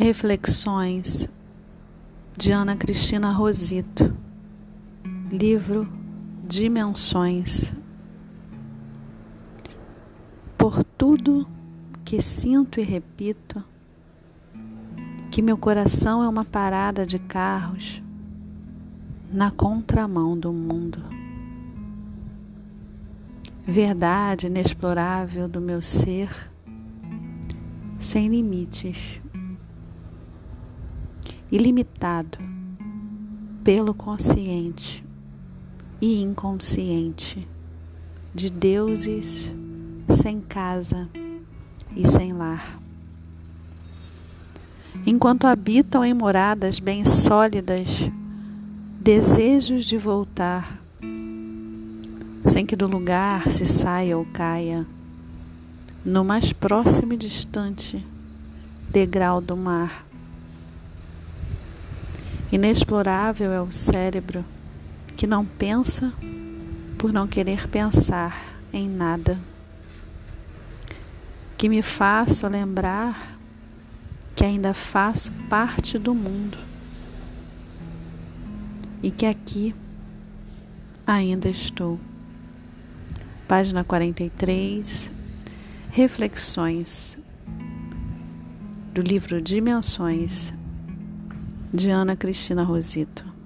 Reflexões de Ana Cristina Rosito, livro Dimensões. Por tudo que sinto e repito, que meu coração é uma parada de carros na contramão do mundo. Verdade inexplorável do meu ser, sem limites ilimitado pelo consciente e inconsciente de deuses sem casa e sem lar. Enquanto habitam em moradas bem sólidas, desejos de voltar, sem que do lugar se saia ou caia, no mais próximo e distante degrau do mar Inexplorável é o cérebro que não pensa por não querer pensar em nada. Que me faço lembrar que ainda faço parte do mundo e que aqui ainda estou. Página 43, Reflexões do livro Dimensões de Ana Cristina Rosito.